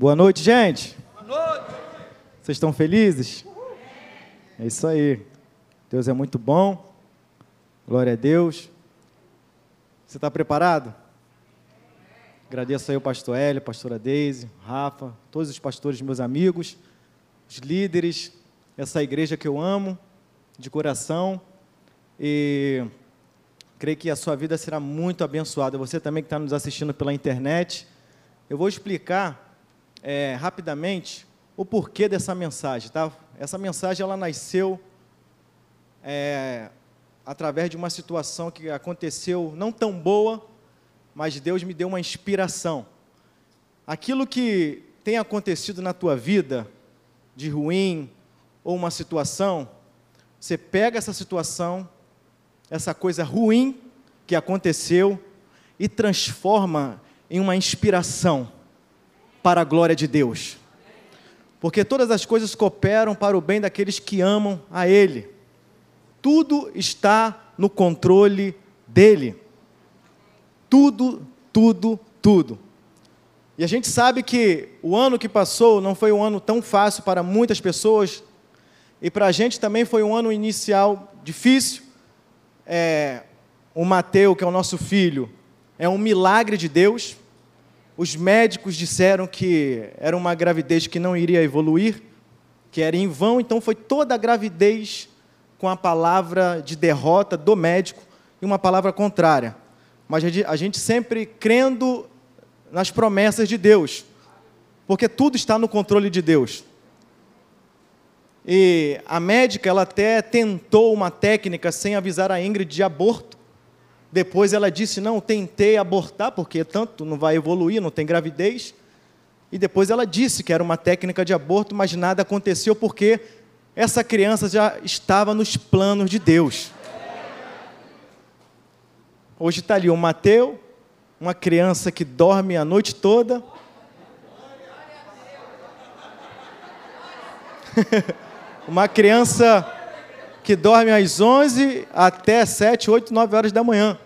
Boa noite, gente. Boa noite. Vocês estão felizes? É isso aí. Deus é muito bom. Glória a Deus. Você está preparado? Agradeço aí o pastor Hélio, a pastora Deise, Rafa, todos os pastores, meus amigos, os líderes, essa igreja que eu amo de coração. E creio que a sua vida será muito abençoada. Você também que está nos assistindo pela internet. Eu vou explicar é, rapidamente o porquê dessa mensagem, tá? Essa mensagem ela nasceu é, através de uma situação que aconteceu não tão boa, mas Deus me deu uma inspiração. Aquilo que tem acontecido na tua vida de ruim ou uma situação, você pega essa situação, essa coisa ruim que aconteceu e transforma em uma inspiração para a glória de Deus. Porque todas as coisas cooperam para o bem daqueles que amam a Ele. Tudo está no controle dEle. Tudo, tudo, tudo. E a gente sabe que o ano que passou não foi um ano tão fácil para muitas pessoas, e para a gente também foi um ano inicial difícil. É, o Mateus, que é o nosso filho, é um milagre de Deus. Os médicos disseram que era uma gravidez que não iria evoluir, que era em vão, então foi toda a gravidez com a palavra de derrota do médico e uma palavra contrária. Mas a gente sempre crendo nas promessas de Deus, porque tudo está no controle de Deus. E a médica, ela até tentou uma técnica sem avisar a Ingrid de aborto, depois ela disse: Não, tentei abortar, porque tanto não vai evoluir, não tem gravidez. E depois ela disse que era uma técnica de aborto, mas nada aconteceu porque essa criança já estava nos planos de Deus. Hoje está ali o Mateus, uma criança que dorme a noite toda. uma criança que dorme às 11 até 7, 8, 9 horas da manhã.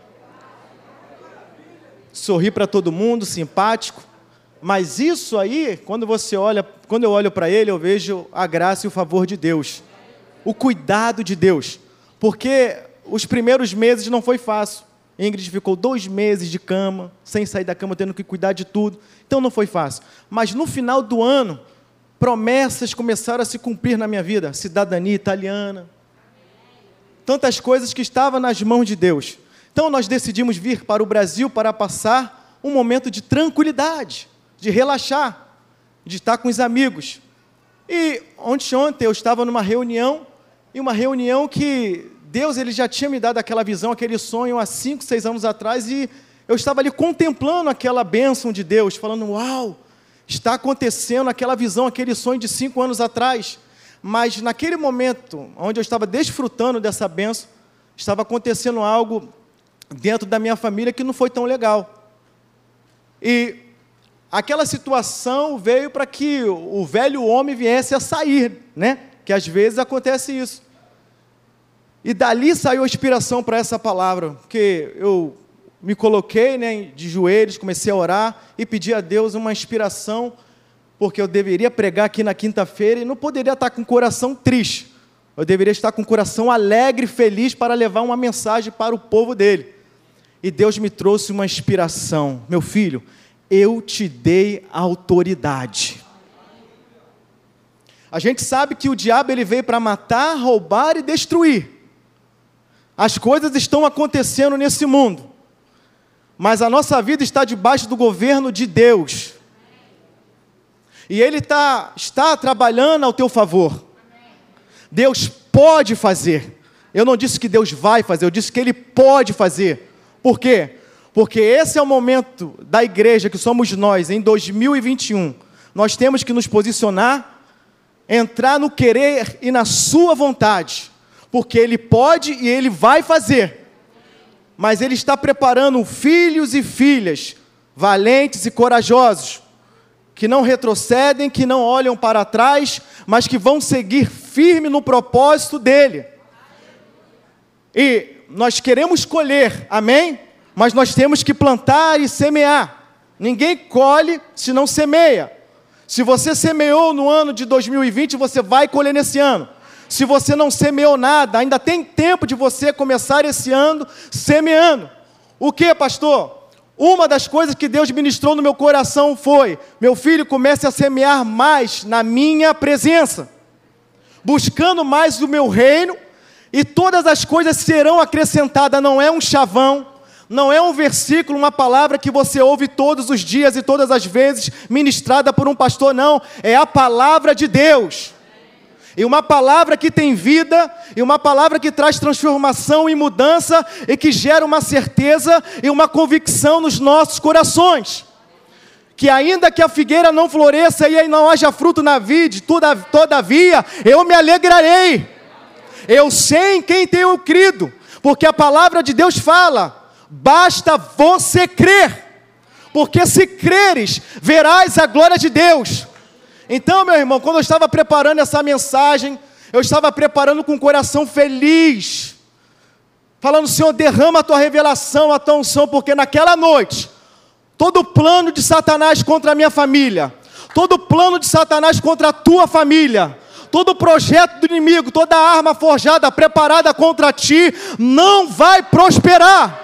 Sorri para todo mundo, simpático. Mas isso aí, quando você olha, quando eu olho para ele, eu vejo a graça e o favor de Deus. O cuidado de Deus. Porque os primeiros meses não foi fácil. Ingrid ficou dois meses de cama, sem sair da cama, tendo que cuidar de tudo. Então não foi fácil. Mas no final do ano, promessas começaram a se cumprir na minha vida. Cidadania italiana, tantas coisas que estavam nas mãos de Deus. Então nós decidimos vir para o Brasil para passar um momento de tranquilidade, de relaxar, de estar com os amigos. E ontem, ontem eu estava numa reunião, e uma reunião que Deus ele já tinha me dado aquela visão, aquele sonho há cinco, seis anos atrás, e eu estava ali contemplando aquela bênção de Deus, falando: Uau, está acontecendo aquela visão, aquele sonho de cinco anos atrás. Mas naquele momento, onde eu estava desfrutando dessa benção, estava acontecendo algo dentro da minha família que não foi tão legal. E aquela situação veio para que o velho homem viesse a sair, né? Que às vezes acontece isso. E dali saiu a inspiração para essa palavra, porque eu me coloquei né, de joelhos, comecei a orar e pedi a Deus uma inspiração porque eu deveria pregar aqui na quinta-feira e não poderia estar com o coração triste. Eu deveria estar com o coração alegre feliz para levar uma mensagem para o povo dele. E Deus me trouxe uma inspiração. Meu filho, eu te dei autoridade. A gente sabe que o diabo ele veio para matar, roubar e destruir. As coisas estão acontecendo nesse mundo. Mas a nossa vida está debaixo do governo de Deus. E Ele tá, está trabalhando ao teu favor. Deus pode fazer. Eu não disse que Deus vai fazer, eu disse que Ele pode fazer. Por quê? Porque esse é o momento da igreja que somos nós, em 2021. Nós temos que nos posicionar, entrar no querer e na Sua vontade. Porque Ele pode e Ele vai fazer. Mas Ele está preparando filhos e filhas valentes e corajosos que não retrocedem, que não olham para trás, mas que vão seguir firme no propósito dele. E nós queremos colher, amém? Mas nós temos que plantar e semear. Ninguém colhe se não semeia. Se você semeou no ano de 2020, você vai colher nesse ano. Se você não semeou nada, ainda tem tempo de você começar esse ano semeando. O que, pastor? Uma das coisas que Deus ministrou no meu coração foi: meu filho, comece a semear mais na minha presença, buscando mais o meu reino, e todas as coisas serão acrescentadas. Não é um chavão, não é um versículo, uma palavra que você ouve todos os dias e todas as vezes ministrada por um pastor, não. É a palavra de Deus. E uma palavra que tem vida, e uma palavra que traz transformação e mudança, e que gera uma certeza e uma convicção nos nossos corações. Que ainda que a figueira não floresça e não haja fruto na vide, todavia eu me alegrarei. Eu sei em quem tenho crido, porque a palavra de Deus fala: basta você crer, porque se creres, verás a glória de Deus. Então, meu irmão, quando eu estava preparando essa mensagem, eu estava preparando com o coração feliz, falando: Senhor, derrama a tua revelação, a tua unção, porque naquela noite, todo plano de Satanás contra a minha família, todo plano de Satanás contra a tua família, todo projeto do inimigo, toda arma forjada, preparada contra ti, não vai prosperar.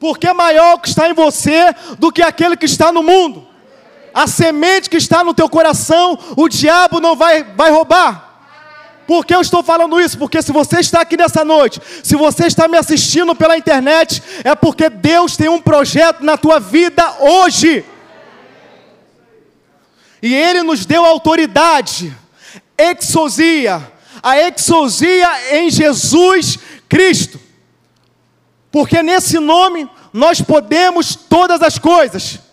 Porque é maior o que está em você do que aquele que está no mundo a semente que está no teu coração, o diabo não vai, vai roubar. Por que eu estou falando isso? Porque se você está aqui nessa noite, se você está me assistindo pela internet, é porque Deus tem um projeto na tua vida hoje. E Ele nos deu autoridade, exousia, a exousia em Jesus Cristo. Porque nesse nome nós podemos todas as coisas.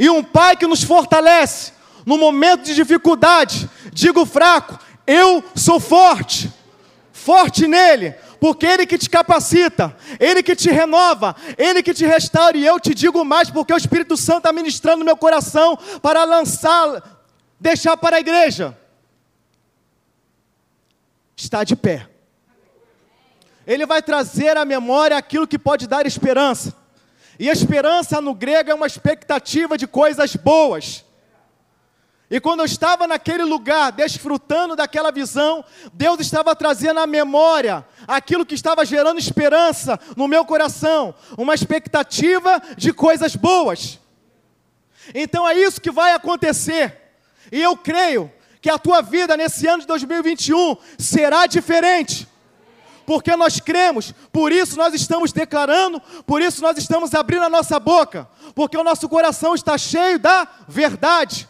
E um pai que nos fortalece no momento de dificuldade. Digo fraco, eu sou forte. Forte nele, porque Ele que te capacita, Ele que te renova, Ele que te restaura, e eu te digo mais, porque o Espírito Santo está ministrando meu coração para lançar, deixar para a igreja. Está de pé. Ele vai trazer à memória aquilo que pode dar esperança. E esperança no grego é uma expectativa de coisas boas. E quando eu estava naquele lugar, desfrutando daquela visão, Deus estava trazendo à memória aquilo que estava gerando esperança no meu coração, uma expectativa de coisas boas. Então é isso que vai acontecer. E eu creio que a tua vida nesse ano de 2021 será diferente porque nós cremos, por isso nós estamos declarando, por isso nós estamos abrindo a nossa boca, porque o nosso coração está cheio da verdade.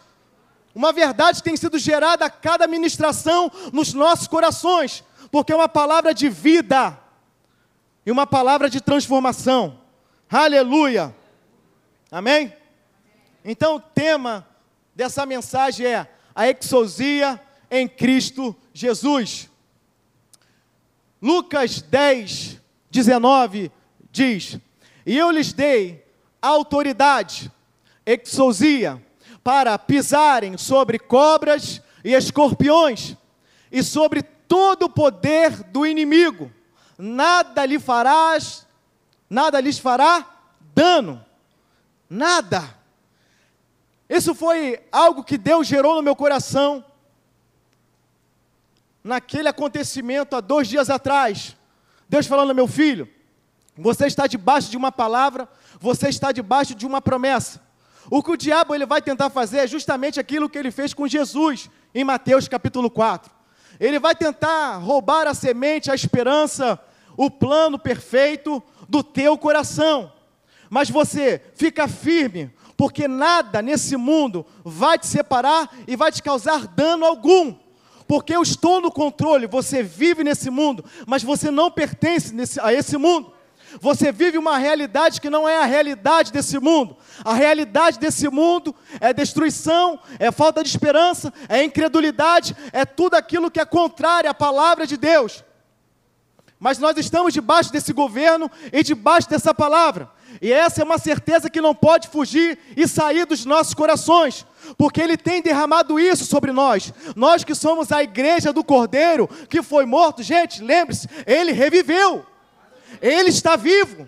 Uma verdade que tem sido gerada a cada ministração nos nossos corações, porque é uma palavra de vida e uma palavra de transformação. Aleluia! Amém? Então o tema dessa mensagem é a exousia em Cristo Jesus. Lucas 10, 19 diz: E eu lhes dei autoridade, exousia, para pisarem sobre cobras e escorpiões, e sobre todo o poder do inimigo, nada lhe farás, nada lhes fará dano, nada. Isso foi algo que Deus gerou no meu coração naquele acontecimento há dois dias atrás. Deus falando, meu filho, você está debaixo de uma palavra, você está debaixo de uma promessa. O que o diabo ele vai tentar fazer é justamente aquilo que ele fez com Jesus em Mateus capítulo 4. Ele vai tentar roubar a semente, a esperança, o plano perfeito do teu coração. Mas você fica firme, porque nada nesse mundo vai te separar e vai te causar dano algum porque eu estou no controle. Você vive nesse mundo, mas você não pertence nesse, a esse mundo. Você vive uma realidade que não é a realidade desse mundo. A realidade desse mundo é destruição, é falta de esperança, é incredulidade, é tudo aquilo que é contrário à palavra de Deus. Mas nós estamos debaixo desse governo e debaixo dessa palavra. E essa é uma certeza que não pode fugir e sair dos nossos corações porque Ele tem derramado isso sobre nós. Nós que somos a igreja do Cordeiro, que foi morto, gente, lembre-se, Ele reviveu, Ele está vivo.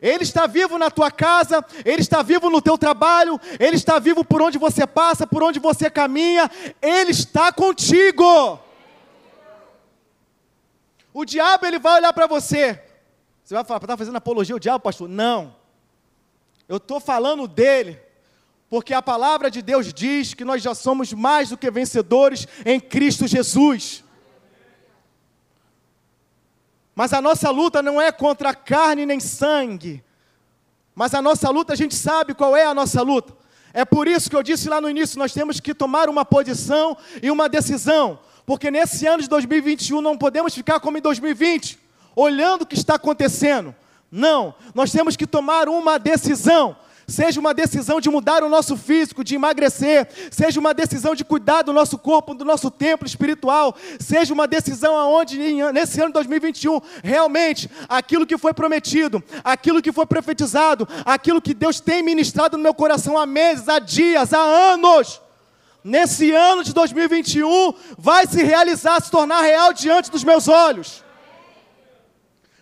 Ele está vivo na tua casa, Ele está vivo no teu trabalho, Ele está vivo por onde você passa, por onde você caminha, Ele está contigo. O diabo ele vai olhar para você. Você vai falar, está fazendo apologia ao diabo, pastor? Não. Eu estou falando dele, porque a palavra de Deus diz que nós já somos mais do que vencedores em Cristo Jesus. Mas a nossa luta não é contra carne nem sangue. Mas a nossa luta, a gente sabe qual é a nossa luta. É por isso que eu disse lá no início, nós temos que tomar uma posição e uma decisão. Porque nesse ano de 2021 não podemos ficar como em 2020, olhando o que está acontecendo. Não, nós temos que tomar uma decisão. Seja uma decisão de mudar o nosso físico, de emagrecer, seja uma decisão de cuidar do nosso corpo, do nosso templo espiritual, seja uma decisão aonde nesse ano de 2021 realmente aquilo que foi prometido, aquilo que foi profetizado, aquilo que Deus tem ministrado no meu coração há meses, há dias, há anos, nesse ano de 2021 vai se realizar, se tornar real diante dos meus olhos.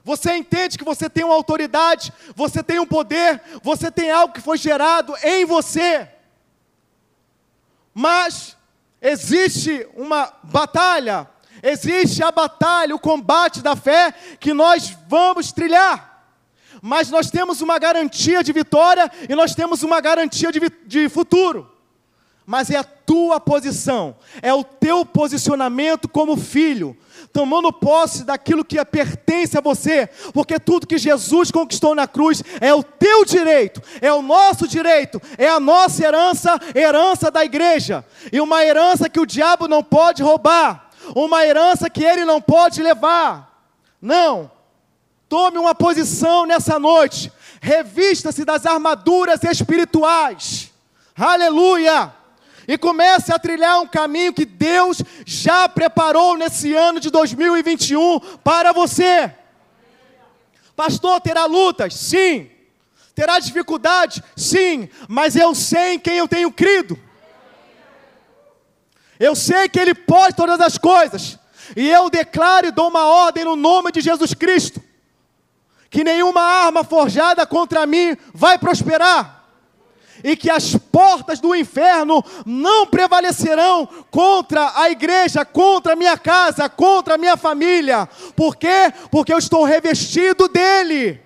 Você entende que você tem uma autoridade, você tem um poder, você tem algo que foi gerado em você. Mas existe uma batalha, existe a batalha, o combate da fé que nós vamos trilhar. Mas nós temos uma garantia de vitória e nós temos uma garantia de, de futuro mas é a tua posição, é o teu posicionamento como filho, tomando posse daquilo que pertence a você, porque tudo que Jesus conquistou na cruz é o teu direito, é o nosso direito, é a nossa herança, herança da igreja, e uma herança que o diabo não pode roubar, uma herança que ele não pode levar. Não, tome uma posição nessa noite, revista-se das armaduras espirituais. Aleluia! E comece a trilhar um caminho que Deus já preparou nesse ano de 2021 para você. Pastor, terá lutas? Sim. Terá dificuldades? Sim. Mas eu sei em quem eu tenho crido. Eu sei que Ele pode todas as coisas. E eu declaro e dou uma ordem no nome de Jesus Cristo: que nenhuma arma forjada contra mim vai prosperar e que as portas do inferno não prevalecerão contra a igreja, contra a minha casa, contra a minha família. Por quê? Porque eu estou revestido dele.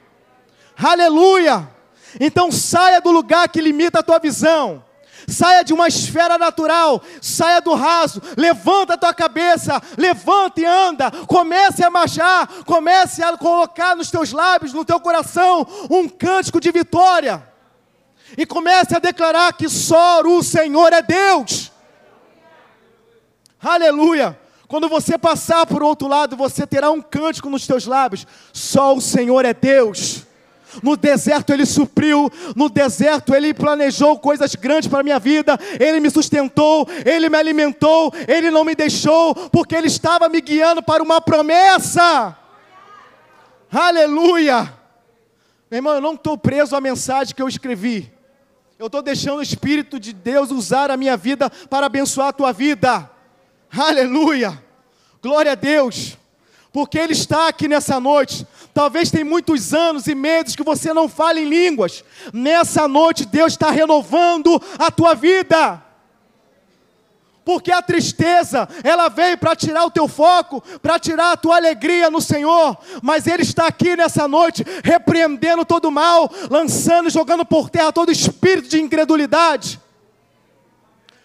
Aleluia! Então saia do lugar que limita a tua visão. Saia de uma esfera natural, saia do raso, levanta a tua cabeça, levanta e anda, comece a marchar, comece a colocar nos teus lábios, no teu coração, um cântico de vitória e comece a declarar que só o Senhor é Deus. Aleluia. Quando você passar por outro lado, você terá um cântico nos teus lábios. Só o Senhor é Deus. No deserto ele supriu, no deserto ele planejou coisas grandes para a minha vida, ele me sustentou, ele me alimentou, ele não me deixou, porque ele estava me guiando para uma promessa. Aleluia! Meu irmão, eu não estou preso à mensagem que eu escrevi. Eu estou deixando o Espírito de Deus usar a minha vida para abençoar a tua vida. Aleluia! Glória a Deus! Porque Ele está aqui nessa noite. Talvez tem muitos anos e meses que você não fale em línguas. Nessa noite Deus está renovando a tua vida porque a tristeza, ela veio para tirar o teu foco, para tirar a tua alegria no Senhor, mas Ele está aqui nessa noite, repreendendo todo mal, lançando, jogando por terra todo espírito de incredulidade,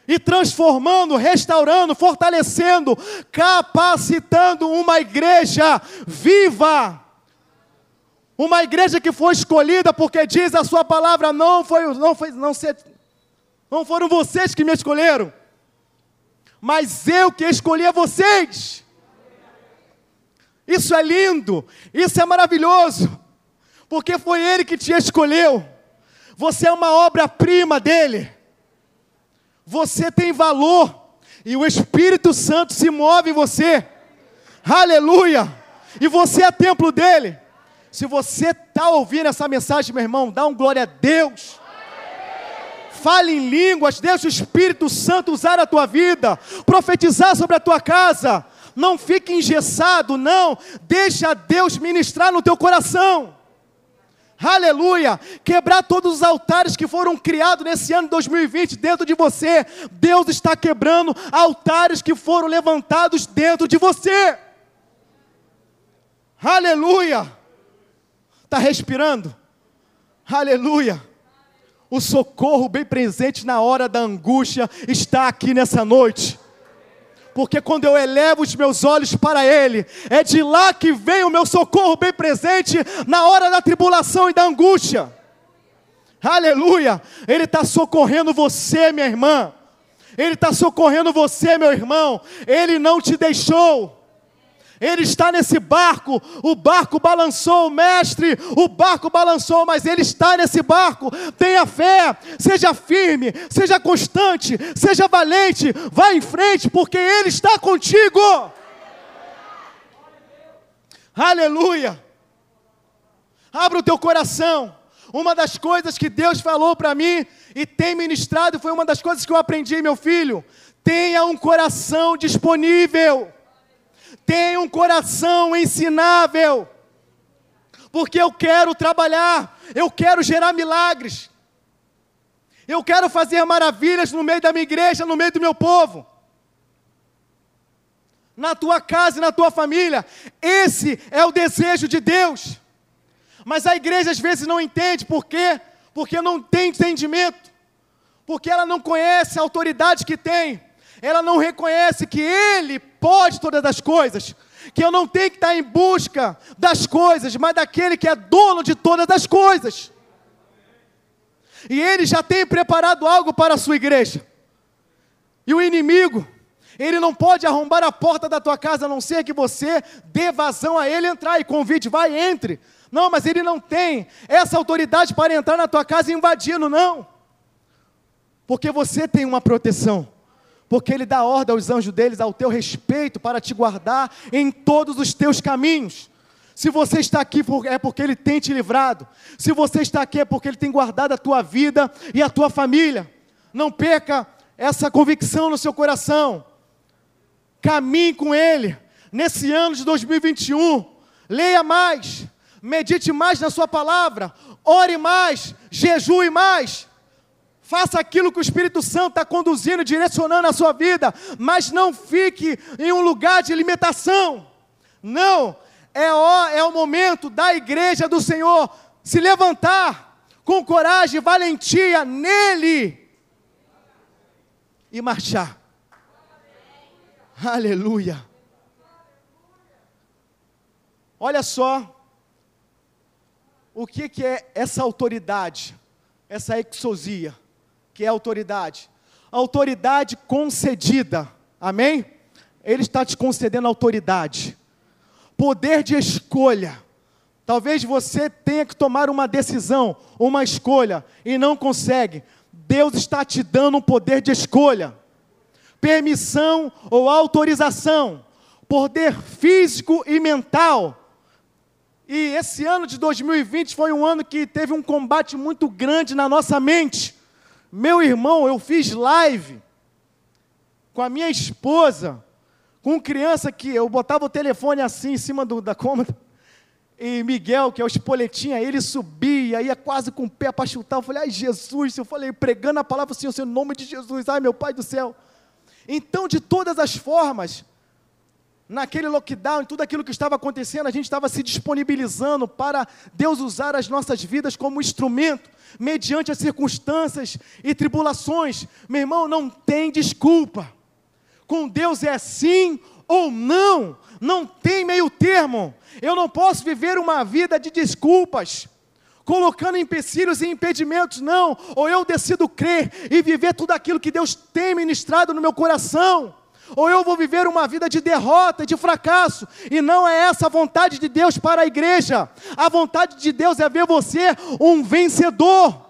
e transformando, restaurando, fortalecendo, capacitando uma igreja viva. Uma igreja que foi escolhida porque diz a sua palavra não foi não foi não ser, não foram vocês que me escolheram mas eu que escolhi a vocês. Isso é lindo, isso é maravilhoso, porque foi Ele que te escolheu. Você é uma obra-prima dele. Você tem valor e o Espírito Santo se move em você. Aleluia! E você é templo dele. Se você está ouvindo essa mensagem, meu irmão, dá um glória a Deus fale em línguas, deixa o Espírito Santo usar a tua vida, profetizar sobre a tua casa. Não fique engessado, não. Deixa Deus ministrar no teu coração. Aleluia! Quebrar todos os altares que foram criados nesse ano de 2020 dentro de você. Deus está quebrando altares que foram levantados dentro de você. Aleluia! Está respirando? Aleluia! O socorro bem presente na hora da angústia está aqui nessa noite porque quando eu elevo os meus olhos para Ele, é de lá que vem o meu socorro bem presente na hora da tribulação e da angústia. Aleluia! Ele está socorrendo você, minha irmã. Ele está socorrendo você, meu irmão. Ele não te deixou. Ele está nesse barco, o barco balançou, mestre, o barco balançou, mas ele está nesse barco. Tenha fé, seja firme, seja constante, seja valente, vá em frente, porque ele está contigo. Aleluia. Abra o teu coração. Uma das coisas que Deus falou para mim e tem ministrado foi uma das coisas que eu aprendi, meu filho. Tenha um coração disponível. Tenha um coração ensinável, porque eu quero trabalhar, eu quero gerar milagres, eu quero fazer maravilhas no meio da minha igreja, no meio do meu povo, na tua casa e na tua família. Esse é o desejo de Deus. Mas a igreja às vezes não entende, por quê? Porque não tem entendimento, porque ela não conhece a autoridade que tem ela não reconhece que Ele pode todas as coisas, que eu não tenho que estar em busca das coisas, mas daquele que é dono de todas as coisas. E Ele já tem preparado algo para a sua igreja. E o inimigo, ele não pode arrombar a porta da tua casa a não ser que você dê vazão a ele entrar e convide, vai, entre. Não, mas ele não tem essa autoridade para entrar na tua casa invadindo, não. Porque você tem uma proteção porque Ele dá ordem aos anjos deles ao teu respeito para te guardar em todos os teus caminhos. Se você está aqui é porque Ele tem te livrado. Se você está aqui é porque Ele tem guardado a tua vida e a tua família. Não perca essa convicção no seu coração. Caminhe com Ele. Nesse ano de 2021, leia mais, medite mais na Sua palavra, ore mais, jejue mais Faça aquilo que o Espírito Santo está conduzindo, direcionando a sua vida, mas não fique em um lugar de limitação. Não, é o, é o momento da igreja do Senhor se levantar com coragem e valentia nele e marchar. Aleluia. Olha só o que, que é essa autoridade, essa exosia que é autoridade. Autoridade concedida. Amém? Ele está te concedendo autoridade. Poder de escolha. Talvez você tenha que tomar uma decisão, uma escolha, e não consegue. Deus está te dando um poder de escolha. Permissão ou autorização. Poder físico e mental. E esse ano de 2020 foi um ano que teve um combate muito grande na nossa mente meu irmão, eu fiz live com a minha esposa, com criança que eu botava o telefone assim em cima do, da cômoda, e Miguel, que é o espoletinha, ele subia, ia quase com o pé para chutar. Eu falei, ai Jesus, eu falei, pregando a palavra Senhor, em nome de Jesus, ai meu Pai do céu. Então, de todas as formas, naquele lockdown, tudo aquilo que estava acontecendo, a gente estava se disponibilizando para Deus usar as nossas vidas como instrumento, mediante as circunstâncias e tribulações. Meu irmão, não tem desculpa. Com Deus é sim ou não, não tem meio termo. Eu não posso viver uma vida de desculpas colocando empecilhos e impedimentos, não. Ou eu decido crer e viver tudo aquilo que Deus tem ministrado no meu coração ou eu vou viver uma vida de derrota, de fracasso, e não é essa a vontade de Deus para a igreja. A vontade de Deus é ver você um vencedor,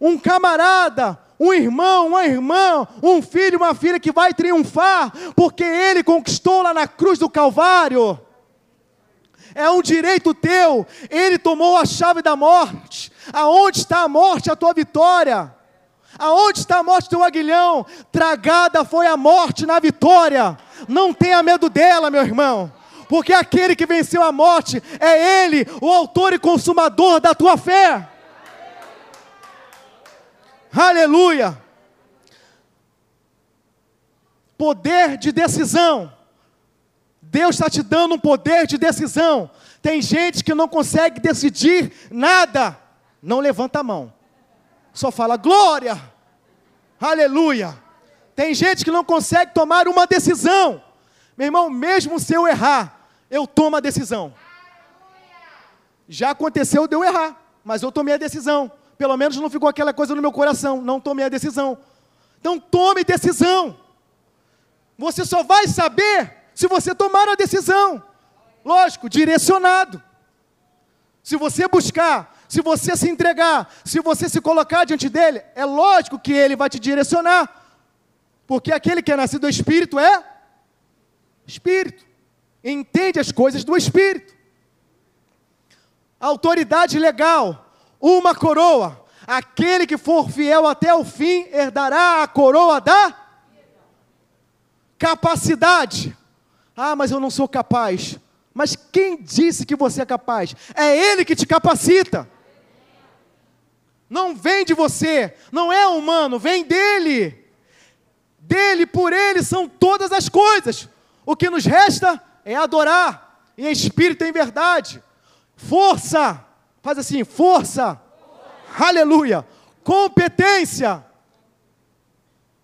um camarada, um irmão, uma irmã, um filho, uma filha que vai triunfar, porque ele conquistou lá na cruz do Calvário. É um direito teu, ele tomou a chave da morte. Aonde está a morte, a tua vitória? Aonde está a morte do aguilhão? Tragada foi a morte na vitória. Não tenha medo dela, meu irmão. porque aquele que venceu a morte é Ele, o autor e consumador da tua fé. Aleluia! Poder de decisão. Deus está te dando um poder de decisão. Tem gente que não consegue decidir nada, não levanta a mão, só fala glória, aleluia. Tem gente que não consegue tomar uma decisão, meu irmão, mesmo se eu errar, eu tomo a decisão. Já aconteceu de eu errar, mas eu tomei a decisão. Pelo menos não ficou aquela coisa no meu coração, não tomei a decisão. Então tome decisão. Você só vai saber se você tomar a decisão. Lógico, direcionado. Se você buscar, se você se entregar, se você se colocar diante dele, é lógico que ele vai te direcionar. Porque aquele que é nascido do Espírito é Espírito. Entende as coisas do Espírito. Autoridade legal, uma coroa. Aquele que for fiel até o fim herdará a coroa da capacidade. Ah, mas eu não sou capaz. Mas quem disse que você é capaz? É Ele que te capacita. Não vem de você, não é humano, vem dele. Dele, por ele são todas as coisas. O que nos resta é adorar em espírito e em verdade. Força, faz assim, força. Aleluia. Competência.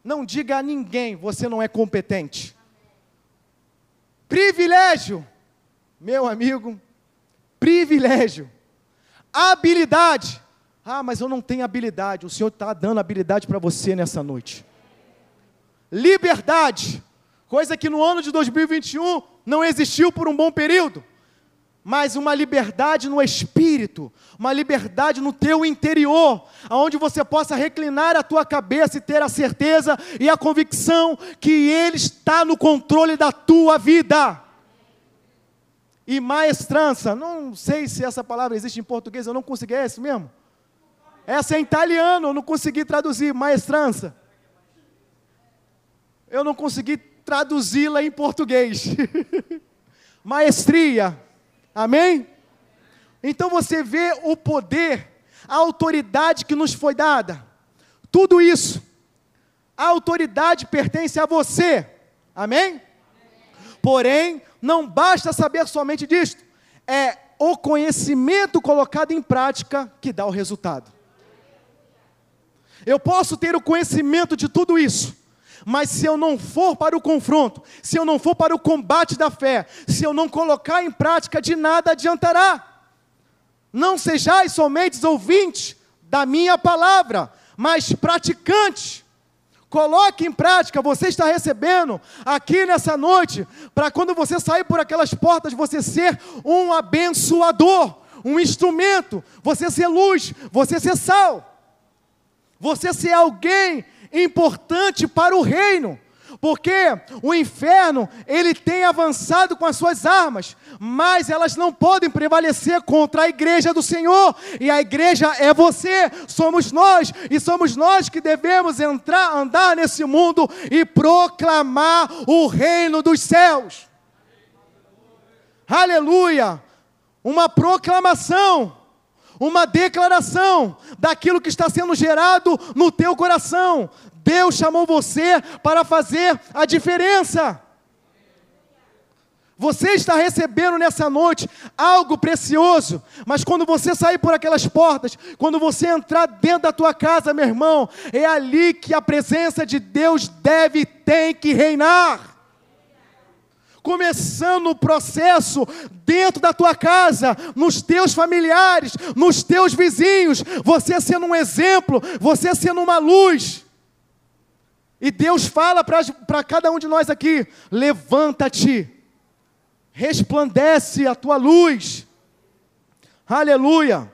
Não diga a ninguém, você não é competente. Privilégio meu amigo, privilégio, habilidade. Ah, mas eu não tenho habilidade. O Senhor está dando habilidade para você nessa noite. Liberdade, coisa que no ano de 2021 não existiu por um bom período, mas uma liberdade no espírito, uma liberdade no teu interior, aonde você possa reclinar a tua cabeça e ter a certeza e a convicção que Ele está no controle da tua vida e maestrança. Não sei se essa palavra existe em português, eu não consegui. É isso mesmo? Essa é italiano, eu não consegui traduzir. Maestrança. Eu não consegui traduzi-la em português. Maestria. Amém? Então você vê o poder, a autoridade que nos foi dada. Tudo isso. A autoridade pertence a você. Amém? Porém, não basta saber somente disto, é o conhecimento colocado em prática que dá o resultado. Eu posso ter o conhecimento de tudo isso, mas se eu não for para o confronto, se eu não for para o combate da fé, se eu não colocar em prática, de nada adiantará. Não sejais somente ouvintes da minha palavra, mas praticantes. Coloque em prática, você está recebendo aqui nessa noite, para quando você sair por aquelas portas, você ser um abençoador, um instrumento, você ser luz, você ser sal, você ser alguém importante para o reino. Porque o inferno, ele tem avançado com as suas armas, mas elas não podem prevalecer contra a igreja do Senhor. E a igreja é você, somos nós, e somos nós que devemos entrar, andar nesse mundo e proclamar o reino dos céus. Aleluia! Uma proclamação uma declaração daquilo que está sendo gerado no teu coração, Deus chamou você para fazer a diferença. Você está recebendo nessa noite algo precioso, mas quando você sair por aquelas portas, quando você entrar dentro da tua casa, meu irmão, é ali que a presença de Deus deve tem que reinar. Começando o processo dentro da tua casa, nos teus familiares, nos teus vizinhos, você sendo um exemplo, você sendo uma luz. E Deus fala para cada um de nós aqui: levanta-te, resplandece a tua luz. Aleluia.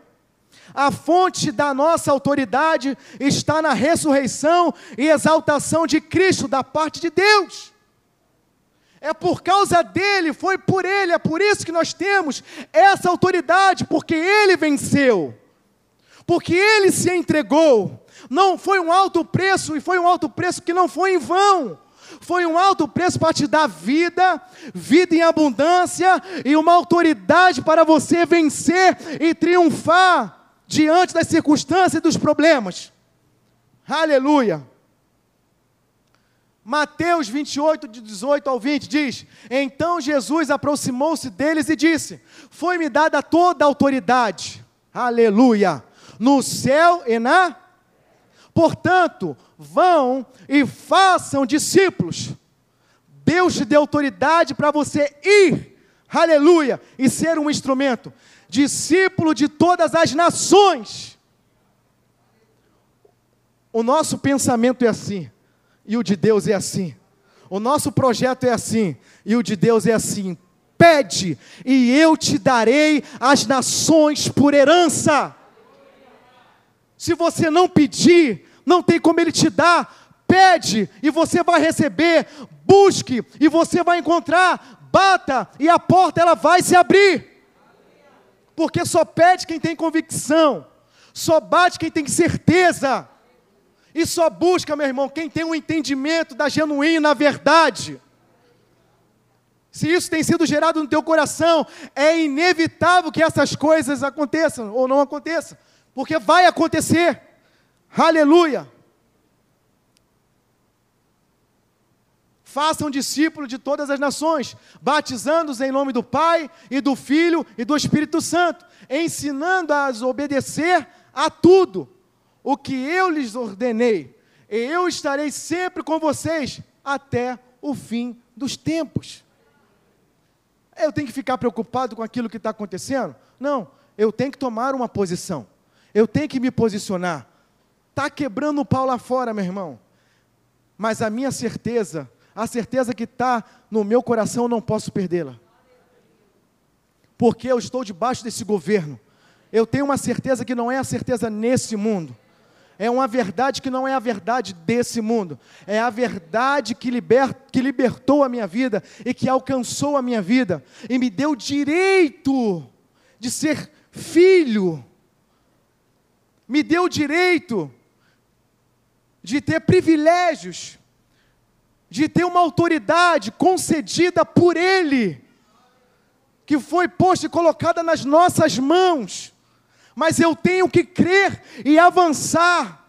A fonte da nossa autoridade está na ressurreição e exaltação de Cristo da parte de Deus. É por causa dele, foi por ele, é por isso que nós temos essa autoridade, porque ele venceu, porque ele se entregou, não foi um alto preço, e foi um alto preço que não foi em vão. foi um alto preço para te dar vida, vida em abundância e uma autoridade para você vencer e triunfar diante das circunstâncias e dos problemas. Aleluia. Mateus 28, de 18 ao 20 diz: Então Jesus aproximou-se deles e disse: Foi-me dada toda a autoridade, aleluia, no céu e na. Portanto, vão e façam discípulos. Deus te deu autoridade para você ir, aleluia, e ser um instrumento, discípulo de todas as nações. O nosso pensamento é assim e o de Deus é assim. O nosso projeto é assim, e o de Deus é assim. Pede, e eu te darei as nações por herança. Se você não pedir, não tem como Ele te dar. Pede, e você vai receber. Busque, e você vai encontrar. Bata, e a porta ela vai se abrir. Porque só pede quem tem convicção, só bate quem tem certeza. E só busca, meu irmão, quem tem um entendimento da genuína verdade. Se isso tem sido gerado no teu coração, é inevitável que essas coisas aconteçam ou não aconteçam, porque vai acontecer. Aleluia. Façam discípulos de todas as nações, batizando-os em nome do Pai e do Filho e do Espírito Santo, ensinando-as a obedecer a tudo o que eu lhes ordenei, e eu estarei sempre com vocês até o fim dos tempos. Eu tenho que ficar preocupado com aquilo que está acontecendo? Não, eu tenho que tomar uma posição, eu tenho que me posicionar. Está quebrando o pau lá fora, meu irmão, mas a minha certeza, a certeza que está no meu coração, eu não posso perdê-la, porque eu estou debaixo desse governo. Eu tenho uma certeza que não é a certeza nesse mundo, é uma verdade que não é a verdade desse mundo, é a verdade que, que libertou a minha vida e que alcançou a minha vida e me deu direito de ser filho, me deu direito de ter privilégios, de ter uma autoridade concedida por Ele, que foi posta e colocada nas nossas mãos mas eu tenho que crer e avançar.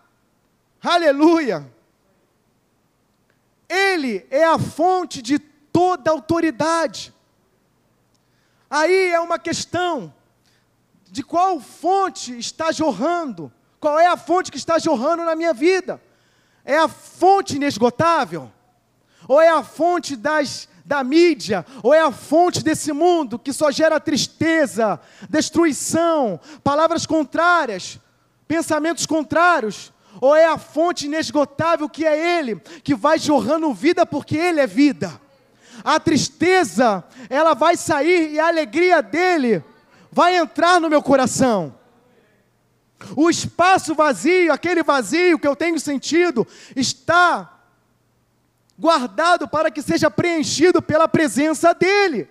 Aleluia! Ele é a fonte de toda autoridade. Aí é uma questão de qual fonte está jorrando, qual é a fonte que está jorrando na minha vida? É a fonte inesgotável? Ou é a fonte das da mídia, ou é a fonte desse mundo que só gera tristeza, destruição, palavras contrárias, pensamentos contrários, ou é a fonte inesgotável que é Ele, que vai jorrando vida porque Ele é vida. A tristeza, ela vai sair e a alegria dele vai entrar no meu coração. O espaço vazio, aquele vazio que eu tenho sentido, está guardado para que seja preenchido pela presença dEle.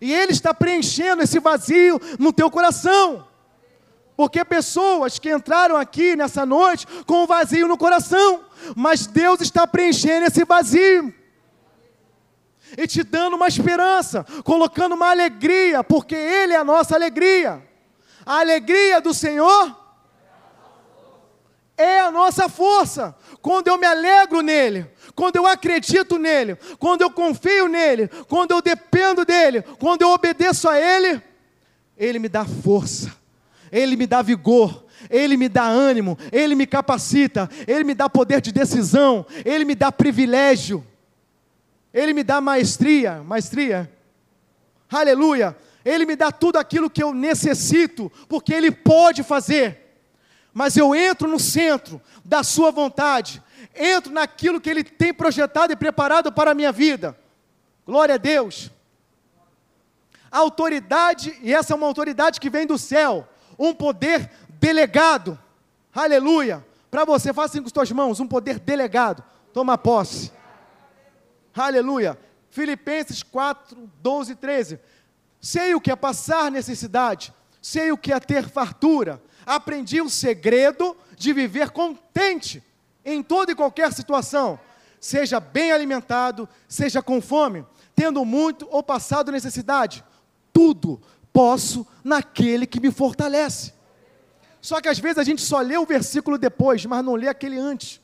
E Ele está preenchendo esse vazio no teu coração. Porque pessoas que entraram aqui nessa noite com um vazio no coração, mas Deus está preenchendo esse vazio. E te dando uma esperança, colocando uma alegria, porque Ele é a nossa alegria. A alegria do Senhor é a nossa força. Quando eu me alegro nele, quando eu acredito nele, quando eu confio nele, quando eu dependo dele, quando eu obedeço a ele, ele me dá força, ele me dá vigor, ele me dá ânimo, ele me capacita, ele me dá poder de decisão, ele me dá privilégio, ele me dá maestria, maestria, aleluia, ele me dá tudo aquilo que eu necessito, porque ele pode fazer, mas eu entro no centro da sua vontade, entro naquilo que Ele tem projetado e preparado para a minha vida. Glória a Deus. A autoridade, e essa é uma autoridade que vem do céu, um poder delegado. Aleluia. Para você, faça assim com as tuas mãos, um poder delegado. Toma posse. Aleluia. Filipenses 4, 12 e 13. Sei o que é passar necessidade, sei o que é ter fartura. Aprendi o segredo de viver contente em toda e qualquer situação. seja bem alimentado, seja com fome, tendo muito ou passado necessidade. Tudo posso naquele que me fortalece. Só que às vezes a gente só lê o versículo depois, mas não lê aquele antes.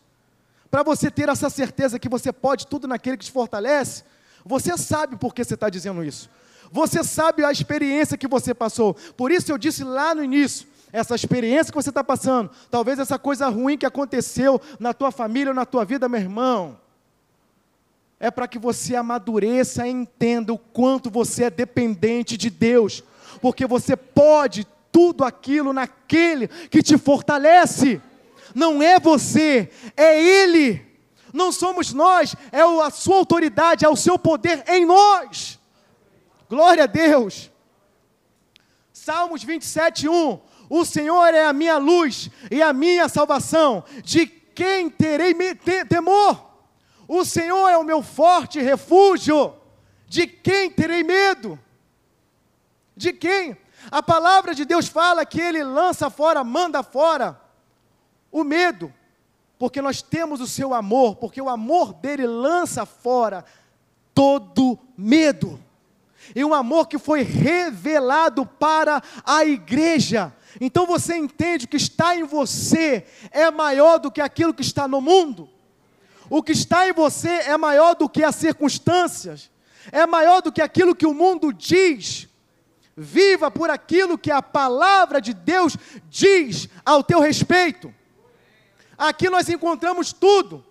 Para você ter essa certeza que você pode tudo naquele que te fortalece, você sabe por que você está dizendo isso. Você sabe a experiência que você passou. Por isso eu disse lá no início, essa experiência que você está passando, talvez essa coisa ruim que aconteceu na tua família ou na tua vida, meu irmão, é para que você amadureça e entenda o quanto você é dependente de Deus, porque você pode tudo aquilo naquele que te fortalece. Não é você, é Ele. Não somos nós, é a sua autoridade, é o seu poder em nós. Glória a Deus. Salmos 27, 1. O Senhor é a minha luz e a minha salvação. De quem terei temor? O Senhor é o meu forte refúgio. De quem terei medo? De quem? A palavra de Deus fala que Ele lança fora, manda fora o medo, porque nós temos o seu amor, porque o amor dele lança fora todo medo. E um amor que foi revelado para a igreja. Então você entende que está em você é maior do que aquilo que está no mundo. O que está em você é maior do que as circunstâncias, é maior do que aquilo que o mundo diz. Viva por aquilo que a palavra de Deus diz ao teu respeito. Aqui nós encontramos tudo: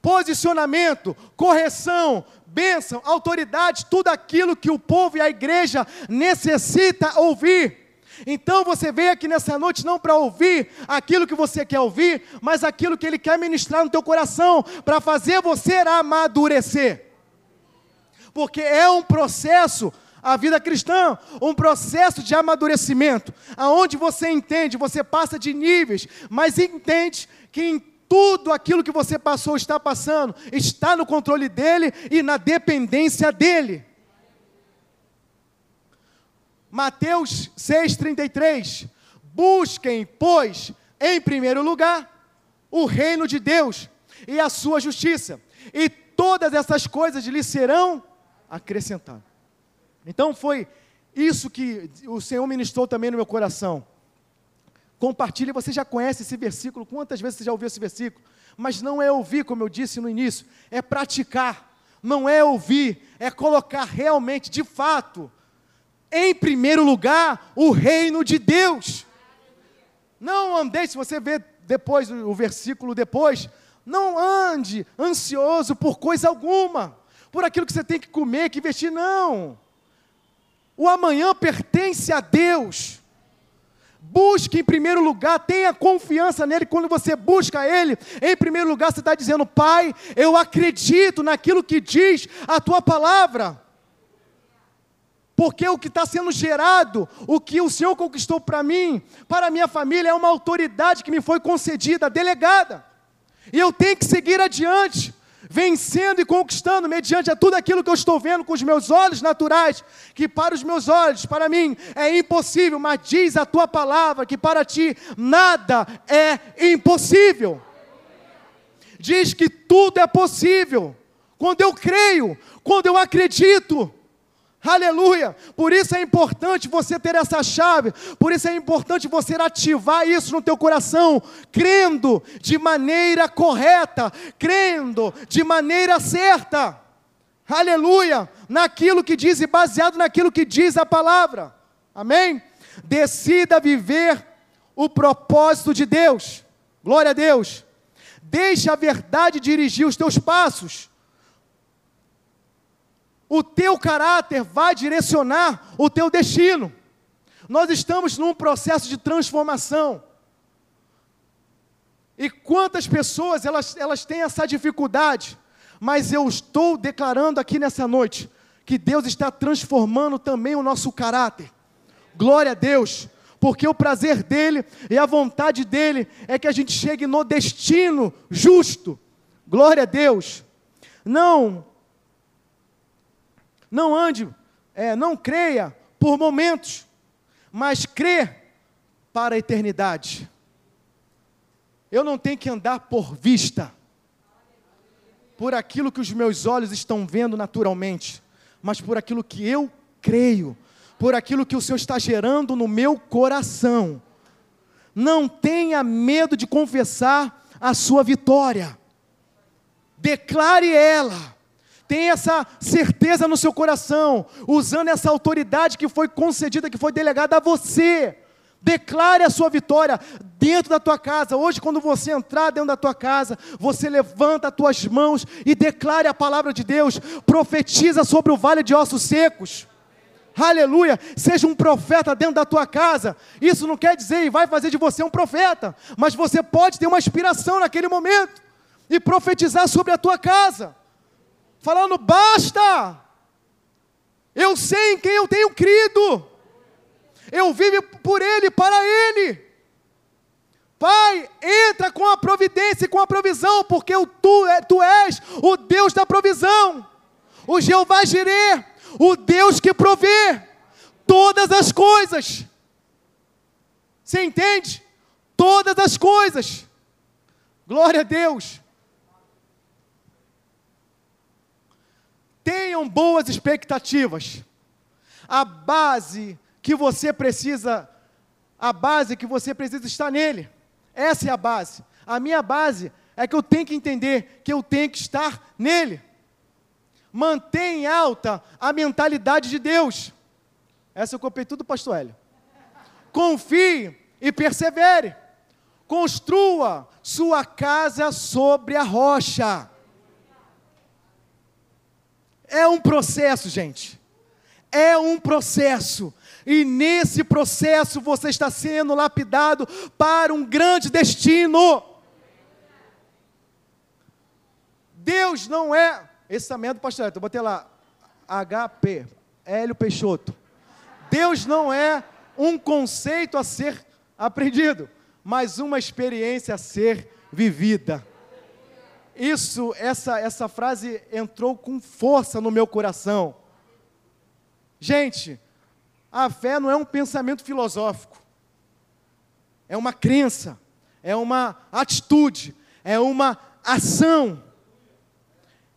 posicionamento, correção, bênção, autoridade, tudo aquilo que o povo e a igreja necessita ouvir. Então você veio aqui nessa noite não para ouvir aquilo que você quer ouvir, mas aquilo que Ele quer ministrar no teu coração, para fazer você amadurecer. Porque é um processo, a vida cristã, um processo de amadurecimento, aonde você entende, você passa de níveis, mas entende que em tudo aquilo que você passou, está passando, está no controle dele e na dependência dele. Mateus 6,33. Busquem, pois, em primeiro lugar, o reino de Deus e a sua justiça, e todas essas coisas lhe serão acrescentadas. Então foi isso que o Senhor ministrou também no meu coração. Compartilhe, você já conhece esse versículo, quantas vezes você já ouviu esse versículo? Mas não é ouvir, como eu disse no início, é praticar. Não é ouvir, é colocar realmente, de fato, em primeiro lugar o reino de Deus. Não andei, se você vê depois o versículo depois, não ande ansioso por coisa alguma, por aquilo que você tem que comer, que vestir, não. O amanhã pertence a Deus. Busque em primeiro lugar, tenha confiança nele. Quando você busca ele, em primeiro lugar você está dizendo: Pai, eu acredito naquilo que diz a tua palavra porque o que está sendo gerado, o que o Senhor conquistou para mim, para a minha família, é uma autoridade que me foi concedida, delegada. E eu tenho que seguir adiante, vencendo e conquistando, mediante a tudo aquilo que eu estou vendo com os meus olhos naturais, que para os meus olhos, para mim, é impossível, mas diz a tua palavra que para ti nada é impossível. Diz que tudo é possível. Quando eu creio, quando eu acredito, Aleluia! Por isso é importante você ter essa chave, por isso é importante você ativar isso no teu coração, crendo de maneira correta, crendo de maneira certa. Aleluia! Naquilo que diz e baseado naquilo que diz a palavra. Amém? Decida viver o propósito de Deus. Glória a Deus. Deixe a verdade dirigir os teus passos o teu caráter vai direcionar o teu destino. Nós estamos num processo de transformação. E quantas pessoas elas, elas têm essa dificuldade, mas eu estou declarando aqui nessa noite que Deus está transformando também o nosso caráter. Glória a Deus, porque o prazer dele e a vontade dele é que a gente chegue no destino justo. Glória a Deus. Não não ande, é, não creia por momentos, mas crê para a eternidade. Eu não tenho que andar por vista, por aquilo que os meus olhos estão vendo naturalmente, mas por aquilo que eu creio, por aquilo que o Senhor está gerando no meu coração. Não tenha medo de confessar a sua vitória. Declare ela. Tenha essa certeza no seu coração, usando essa autoridade que foi concedida, que foi delegada a você. Declare a sua vitória dentro da tua casa. Hoje, quando você entrar dentro da tua casa, você levanta as tuas mãos e declare a palavra de Deus. Profetiza sobre o vale de ossos secos. Aleluia! Seja um profeta dentro da tua casa. Isso não quer dizer e vai fazer de você um profeta, mas você pode ter uma inspiração naquele momento e profetizar sobre a tua casa, falando: basta! Eu sei em quem eu tenho crido eu vivo por Ele, para Ele. Pai, entra com a providência e com a provisão, porque tu, é, tu és o Deus da provisão, o Jeová Jireh, o Deus que provê todas as coisas. Você entende? Todas as coisas. Glória a Deus. Tenham boas expectativas. A base que você precisa, a base que você precisa está nele. Essa é a base. A minha base é que eu tenho que entender que eu tenho que estar nele. Mantém alta a mentalidade de Deus. Essa eu copiei tudo, pastor Hélio. Confie e persevere. Construa sua casa sobre a rocha. É um processo, gente. É um processo. E nesse processo você está sendo lapidado para um grande destino. Deus não é. Esse também é do pastor, eu botei lá. HP, Hélio Peixoto. Deus não é um conceito a ser aprendido, mas uma experiência a ser vivida. Isso, essa, essa frase entrou com força no meu coração. Gente, a fé não é um pensamento filosófico, é uma crença, é uma atitude, é uma ação.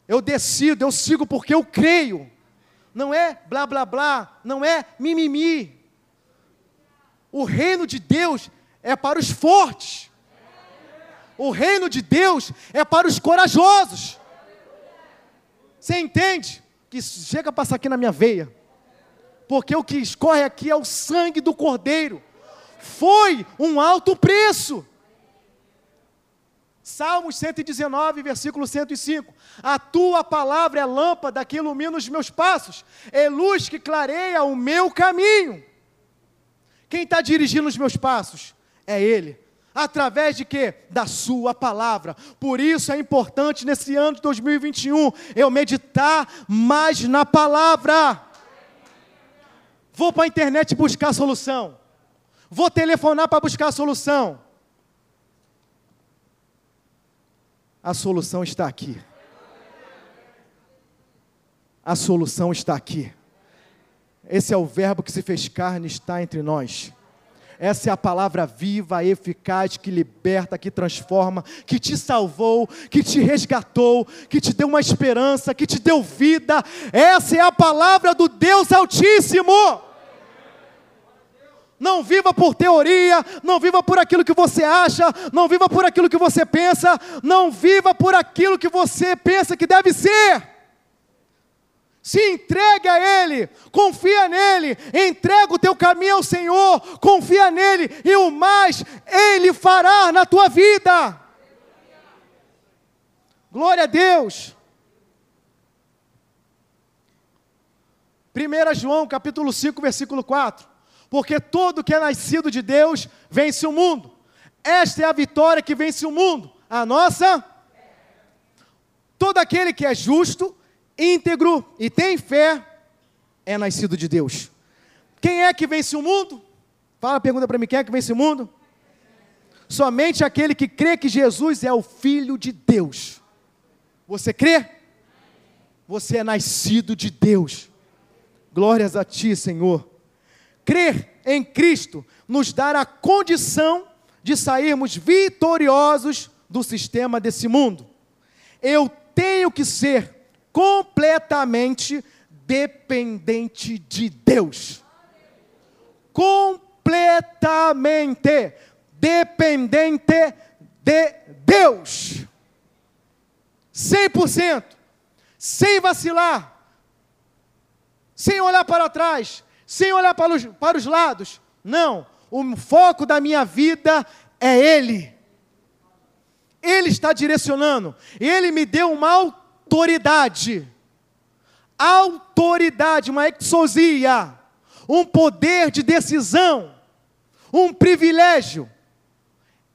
Eu decido, eu sigo porque eu creio. Não é blá blá blá, não é mimimi. O reino de Deus é para os fortes. O reino de Deus é para os corajosos. Você entende? Que chega a passar aqui na minha veia porque o que escorre aqui é o sangue do Cordeiro. Foi um alto preço. Salmos 119, versículo 105. A tua palavra é lâmpada que ilumina os meus passos, é luz que clareia o meu caminho. Quem está dirigindo os meus passos? É Ele. Através de quê? Da Sua palavra. Por isso é importante nesse ano de 2021 eu meditar mais na palavra. Vou para a internet buscar a solução. Vou telefonar para buscar a solução. A solução está aqui. A solução está aqui. Esse é o Verbo que se fez carne, está entre nós. Essa é a palavra viva, eficaz, que liberta, que transforma, que te salvou, que te resgatou, que te deu uma esperança, que te deu vida. Essa é a palavra do Deus Altíssimo. Não viva por teoria, não viva por aquilo que você acha, não viva por aquilo que você pensa, não viva por aquilo que você pensa que deve ser. Se entregue a Ele, confia nele, entrega o teu caminho ao Senhor, confia nele, e o mais Ele fará na tua vida. Glória a Deus. 1 João capítulo 5, versículo 4 porque todo que é nascido de Deus vence o mundo. Esta é a vitória que vence o mundo, a nossa. Todo aquele que é justo, íntegro e tem fé é nascido de Deus. Quem é que vence o mundo? Fala a pergunta para mim: quem é que vence o mundo? Somente aquele que crê que Jesus é o Filho de Deus. Você crê? Você é nascido de Deus. Glórias a Ti, Senhor. Crer em Cristo nos dá a condição de sairmos vitoriosos do sistema desse mundo. Eu tenho que ser completamente dependente de Deus. Completamente dependente de Deus. 100%, sem vacilar, sem olhar para trás, sem olhar para os, para os lados. Não, o foco da minha vida é Ele. Ele está direcionando, Ele me deu uma autoridade, autoridade, uma exousia, um poder de decisão, um privilégio.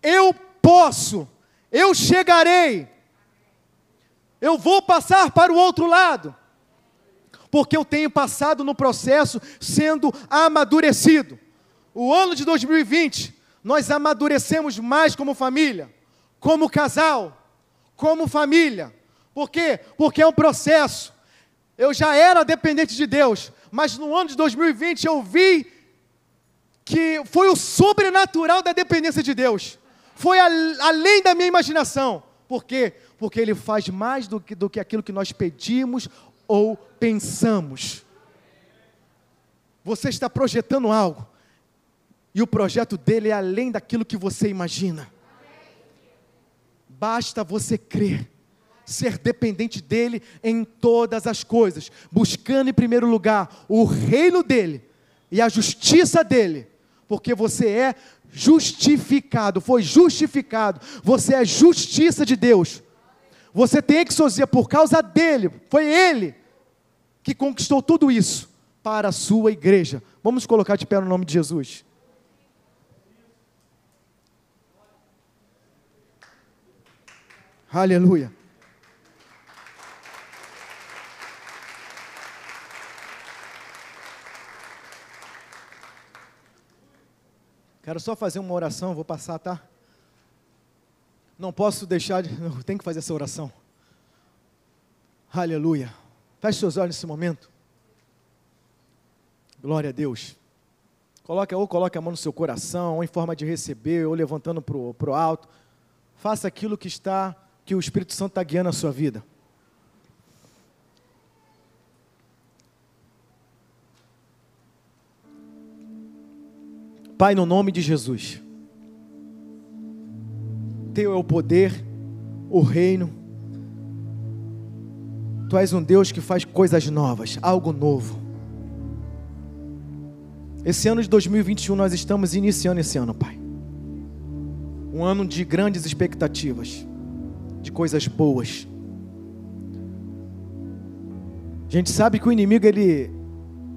Eu posso, eu chegarei, eu vou passar para o outro lado, porque eu tenho passado no processo sendo amadurecido. O ano de 2020, nós amadurecemos mais como família, como casal, como família. Por quê? Porque é um processo. Eu já era dependente de Deus, mas no ano de 2020 eu vi que foi o sobrenatural da dependência de Deus. Foi a, além da minha imaginação. Por quê? porque Ele faz mais do que, do que aquilo que nós pedimos ou pensamos. Você está projetando algo, e o projeto dele é além daquilo que você imagina. Basta você crer, ser dependente dele em todas as coisas, buscando em primeiro lugar o reino dele e a justiça dele, porque você é justificado, foi justificado, você é justiça de Deus. Você tem exousia por causa dele. Foi ele que conquistou tudo isso para a sua igreja. Vamos colocar de pé no nome de Jesus. Aleluia. Quero só fazer uma oração, vou passar, tá? Não posso deixar de. Tenho que fazer essa oração. Aleluia. Feche seus olhos nesse momento. Glória a Deus. Coloque, ou coloque a mão no seu coração, ou em forma de receber, ou levantando para o alto. Faça aquilo que está, que o Espírito Santo está guiando a sua vida. Pai, no nome de Jesus. Teu é o poder, o reino. Tu és um Deus que faz coisas novas, algo novo. Esse ano de 2021 nós estamos iniciando esse ano, Pai. Um ano de grandes expectativas, de coisas boas. A gente sabe que o inimigo ele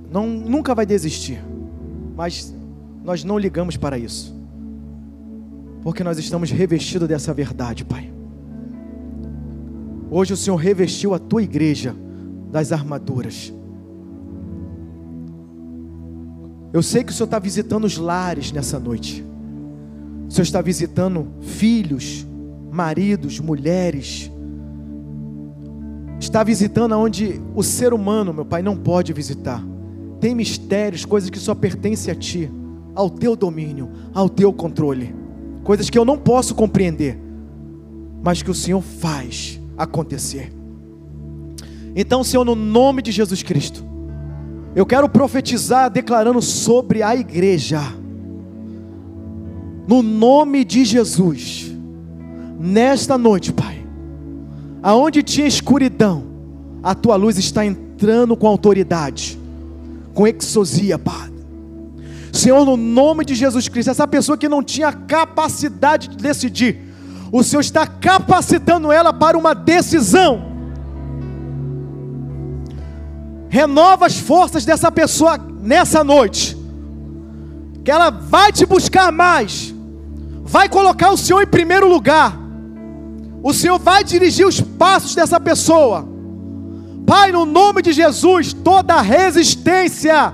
não, nunca vai desistir, mas nós não ligamos para isso porque nós estamos revestidos dessa verdade, Pai. Hoje o Senhor revestiu a tua igreja das armaduras. Eu sei que o Senhor está visitando os lares nessa noite. O Senhor está visitando filhos, maridos, mulheres. Está visitando aonde o ser humano, meu Pai, não pode visitar. Tem mistérios, coisas que só pertencem a Ti, ao Teu domínio, ao Teu controle coisas que eu não posso compreender, mas que o Senhor faz acontecer. Então, Senhor, no nome de Jesus Cristo, eu quero profetizar declarando sobre a igreja, no nome de Jesus, nesta noite, Pai, aonde tinha escuridão, a tua luz está entrando com autoridade, com exosia, Pai Senhor, no nome de Jesus Cristo, essa pessoa que não tinha capacidade de decidir, o Senhor está capacitando ela para uma decisão. Renova as forças dessa pessoa nessa noite, que ela vai te buscar mais, vai colocar o Senhor em primeiro lugar, o Senhor vai dirigir os passos dessa pessoa. Pai, no nome de Jesus, toda resistência,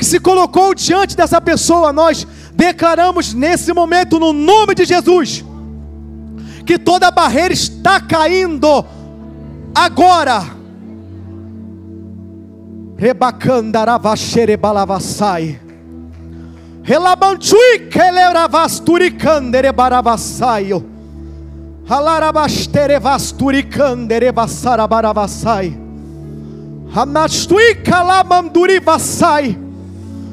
que se colocou diante dessa pessoa, nós declaramos nesse momento, no nome de Jesus, que toda barreira está caindo agora. Rebacandaravasherebalavassai. Relabantui keleuravasturicanderebaravassaio. Halarabashterevastuриkanderevassarabaravasai. Hanastuika lamanduri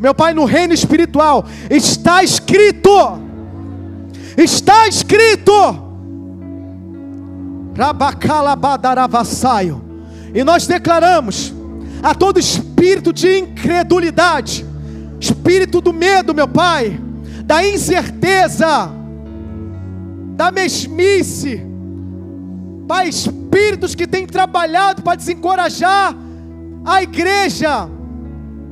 meu Pai, no reino espiritual, está escrito, está escrito, e nós declaramos a todo espírito de incredulidade, espírito do medo, meu Pai, da incerteza, da mesmice, Pai, espíritos que têm trabalhado para desencorajar a igreja,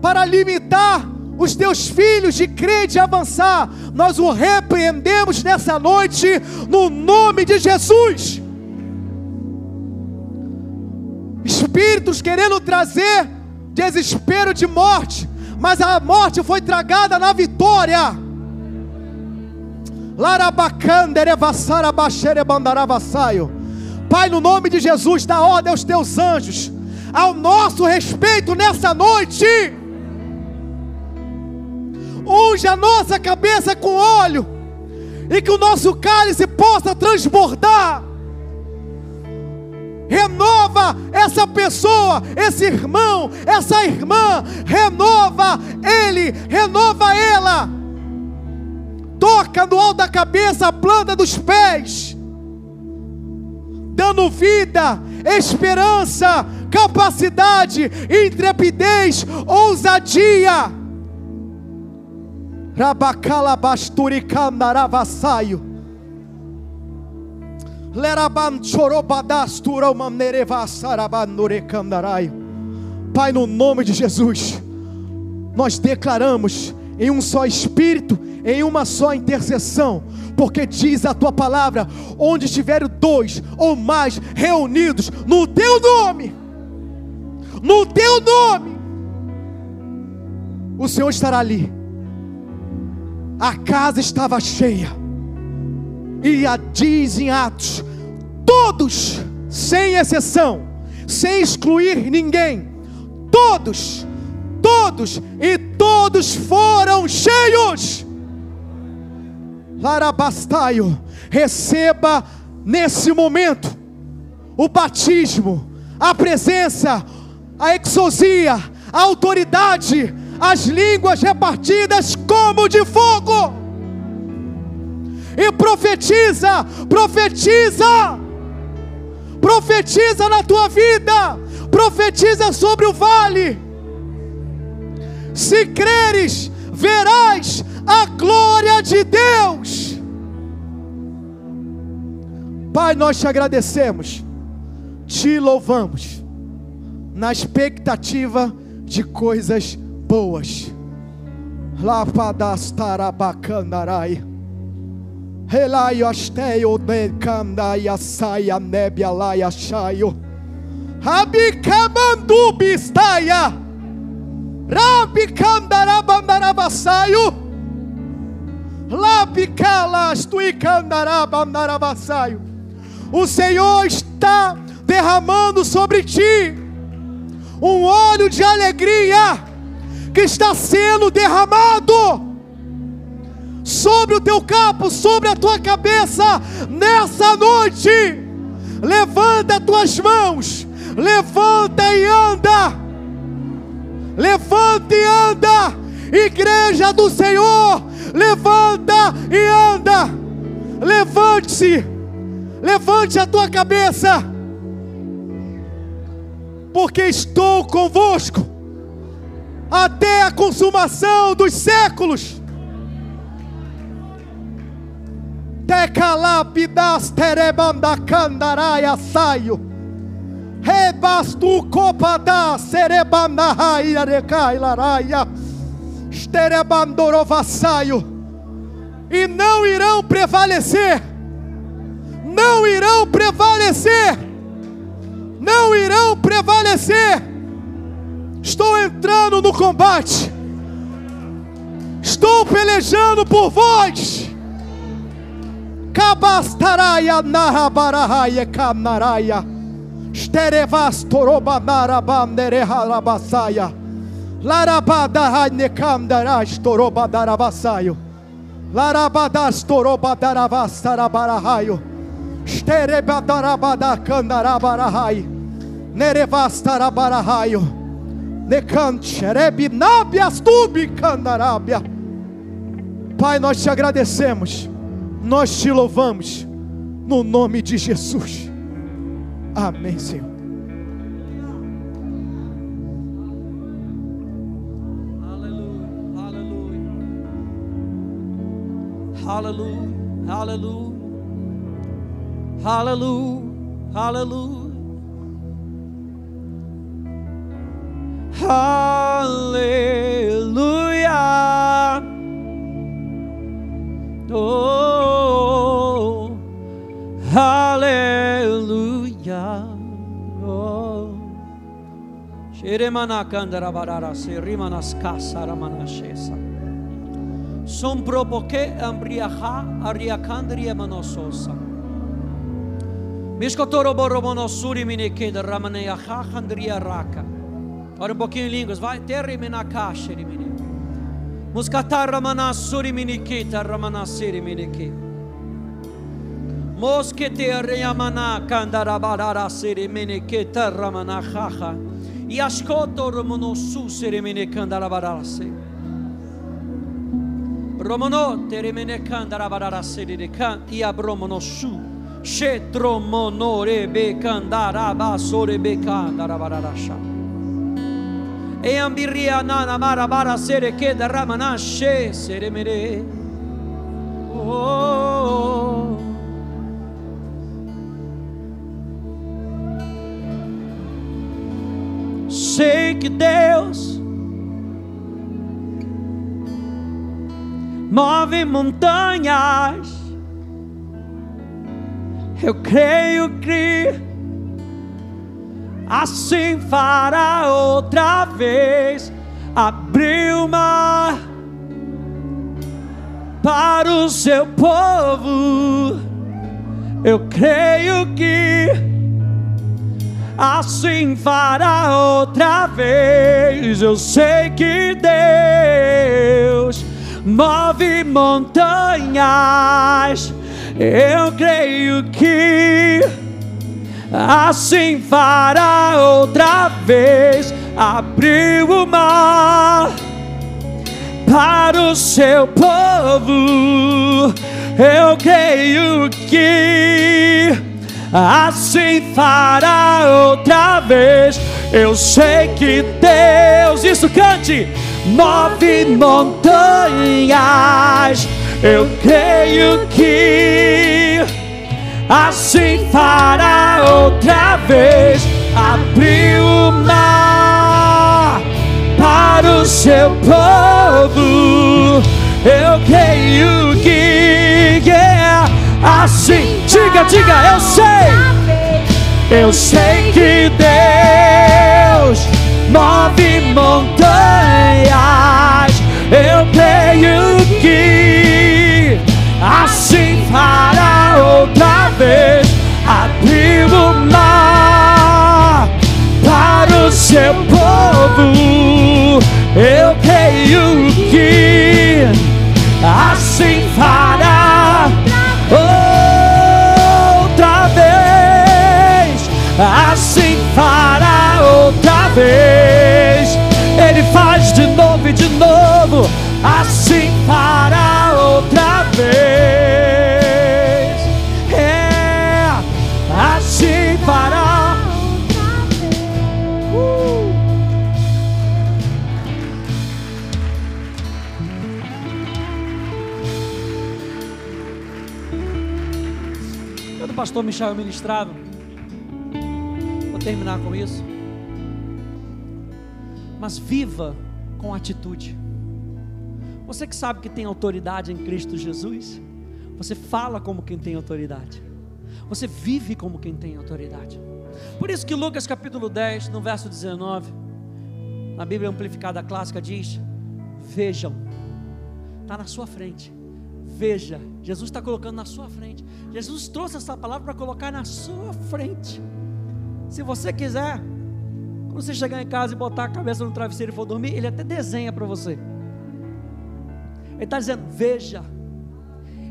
para limitar os teus filhos de crer de avançar, nós o repreendemos nessa noite, no nome de Jesus. Espíritos querendo trazer desespero de morte, mas a morte foi tragada na vitória. Pai, no nome de Jesus, dá ordem aos teus anjos, ao nosso respeito nessa noite. Unge a nossa cabeça com óleo, e que o nosso cálice possa transbordar. Renova essa pessoa, esse irmão, essa irmã, renova ele, renova ela. Toca no alto da cabeça, a planta dos pés dando vida, esperança, capacidade, intrepidez, ousadia. Rabacalabasturicandaravassaio. Pai, no nome de Jesus, nós declaramos em um só espírito, em uma só intercessão, porque diz a tua palavra: onde estiver dois ou mais reunidos no teu nome, no teu nome, o Senhor estará ali. A casa estava cheia, e a diz em Atos: todos, sem exceção, sem excluir ninguém, todos, todos e todos foram cheios. Larabastaio, receba nesse momento o batismo, a presença, a exosia, a autoridade, as línguas repartidas como de fogo. E profetiza, profetiza, profetiza na tua vida, profetiza sobre o vale. Se creres, verás a glória de Deus. Pai, nós te agradecemos, te louvamos, na expectativa de coisas boas. Lapadastarabacandarai. Relaio asteio de candaia saia nebia laia chaio. Rabikamandu bistaia. Rabikandarabandarabassaio. O Senhor está derramando sobre ti um óleo de alegria que está sendo derramado sobre o teu capo, sobre a tua cabeça nessa noite. Levanta as tuas mãos, levanta e anda. Levanta e anda, igreja do Senhor levanta e anda. Levante-se, levante a tua cabeça, porque estou convosco até a consumação dos séculos. Tecalapidas terebandacandaraia saio. Rebastu copada serebandaraia recailaraia e não irão prevalecer, não irão prevalecer não irão prevalecer. Estou entrando no combate. Estou pelejando por vós. Kabastaraya nahabarahaya kanaraya. Sterevas torobanarabandereharabasaya. Larabadahanekamdarash torobadarabasayo. Larabadas torobadaravassarabarahayo. Sterebadarabadakandarabarahayo. Nerevastarabarahayo. Pai, nós te agradecemos, nós te louvamos, no nome de Jesus. Amém, Senhor. Hallelujah, hallelujah, hallelujah, hallelujah. Hallelujah. Oh, hallelujah. Oh. Son propoke ambriaha ariakandria manososa. Miskotoro borobonosuri minike ramane acha raka. Ora um pouquinho em línguas, vai. Terremenakashe rimine. Muskatar ramanassuri minikita ramanasiri miniki. Moskete reyamana kandarabara siri minikita ramanahaha. Yaskoto romonosu siri minikandarabarara siri. Romono teremene kandarabara siri de kan iabromonosu. Shetromonore Oh. Sei que Deus move montanhas. Eu creio que assim fará outra vez. Abriu o mar para o seu povo. Eu creio que assim fará outra vez. Eu sei que Deus move montanhas. Eu creio que assim fará outra vez. Abriu o mar para o seu povo. Eu creio que assim fará outra vez. Eu sei que Deus, isso cante, move montanhas. Eu creio que assim fará outra vez. Abriu o mar para o seu povo. Eu creio que assim. Diga, diga, eu sei. Eu sei que Deus move montanhas. Eu creio vez. Abriu o mar para o seu povo. Eu creio que assim fará outra vez. Assim fará outra vez. Ele faz de novo e de novo. Assim fará outra vez. Pastor Michel ministrava, vou terminar com isso. Mas viva com atitude. Você que sabe que tem autoridade em Cristo Jesus, você fala como quem tem autoridade. Você vive como quem tem autoridade. Por isso que Lucas capítulo 10, no verso 19, na Bíblia Amplificada Clássica diz: Vejam, está na sua frente. Veja, Jesus está colocando na sua frente. Jesus trouxe essa palavra para colocar na sua frente. Se você quiser, quando você chegar em casa e botar a cabeça no travesseiro e for dormir, ele até desenha para você. Ele está dizendo: Veja,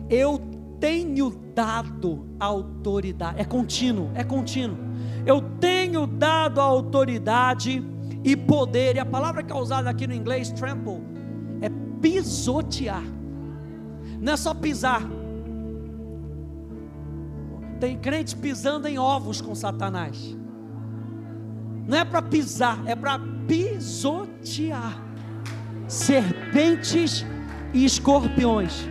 eu tenho dado autoridade. É contínuo, é contínuo. Eu tenho dado autoridade e poder. E a palavra que é usada aqui no inglês, trample, é pisotear. Não é só pisar. Tem crente pisando em ovos com Satanás. Não é para pisar, é para pisotear. Serpentes e escorpiões.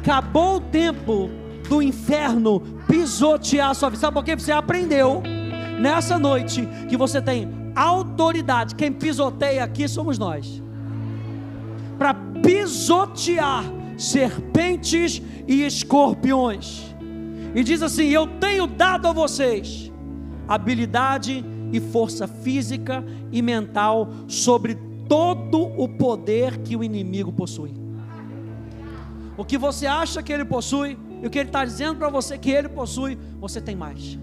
Acabou o tempo do inferno pisotear a sua vida. Sabe por quê? Você aprendeu nessa noite que você tem autoridade. Quem pisoteia aqui somos nós. Para pisotear serpentes e escorpiões. E diz assim: Eu tenho dado a vocês habilidade e força física e mental sobre todo o poder que o inimigo possui. O que você acha que ele possui, e o que ele está dizendo para você que ele possui, você tem mais.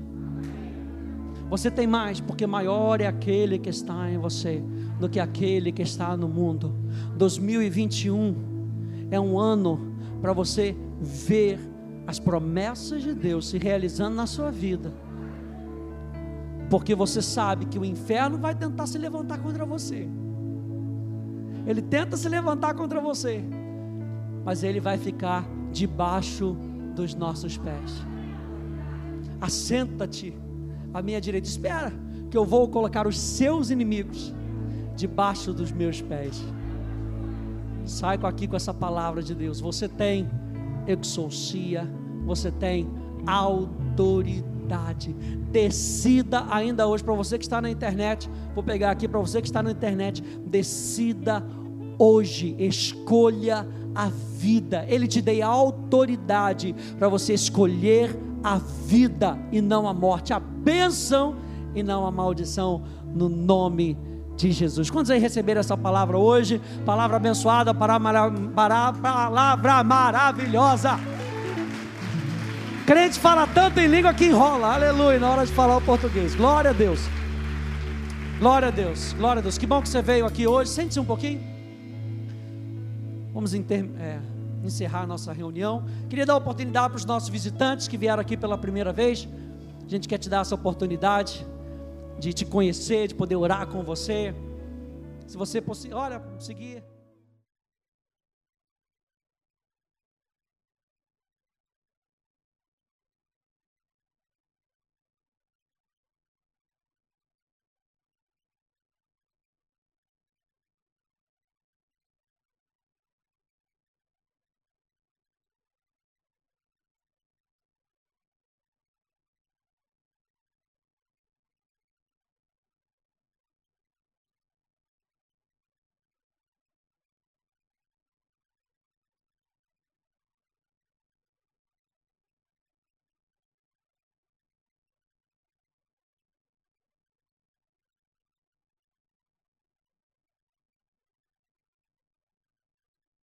Você tem mais, porque maior é aquele que está em você do que aquele que está no mundo. 2021 é um ano para você ver as promessas de Deus se realizando na sua vida. Porque você sabe que o inferno vai tentar se levantar contra você. Ele tenta se levantar contra você mas ele vai ficar debaixo dos nossos pés. Assenta-te à minha direita, espera, que eu vou colocar os seus inimigos debaixo dos meus pés. Sai aqui com essa palavra de Deus. Você tem exousia, você tem autoridade. Decida ainda hoje, para você que está na internet, vou pegar aqui para você que está na internet, decida hoje, escolha a vida. Ele te deu autoridade para você escolher a vida e não a morte, a bênção e não a maldição, no nome de Jesus. Quantos aí receberam essa palavra hoje? Palavra abençoada, palavra maravilhosa. Crente fala tanto em língua que enrola, aleluia, na hora de falar o português. Glória a Deus. Glória a Deus, glória a Deus. Que bom que você veio aqui hoje. Sente-se um pouquinho. Vamos inter, é, encerrar a nossa reunião. Queria dar oportunidade para os nossos visitantes que vieram aqui pela primeira vez. A gente quer te dar essa oportunidade de te conhecer, de poder orar com você. Se você, olha, seguir.